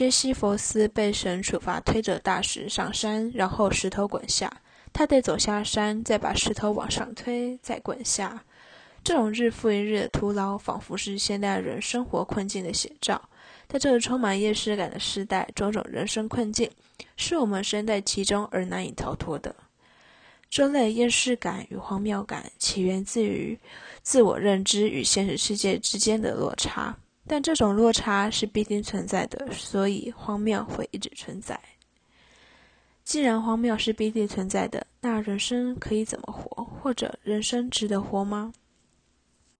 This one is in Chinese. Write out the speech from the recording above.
薛西弗斯被神处罚，推着大石上山，然后石头滚下，他得走下山，再把石头往上推，再滚下。这种日复一日的徒劳，仿佛是现代人生活困境的写照。在这个充满厌世感的时代，种种人生困境，是我们身在其中而难以逃脱的。这类厌世感与荒谬感，起源自于自我认知与现实世界之间的落差。但这种落差是必定存在的，所以荒谬会一直存在。既然荒谬是必定存在的，那人生可以怎么活，或者人生值得活吗？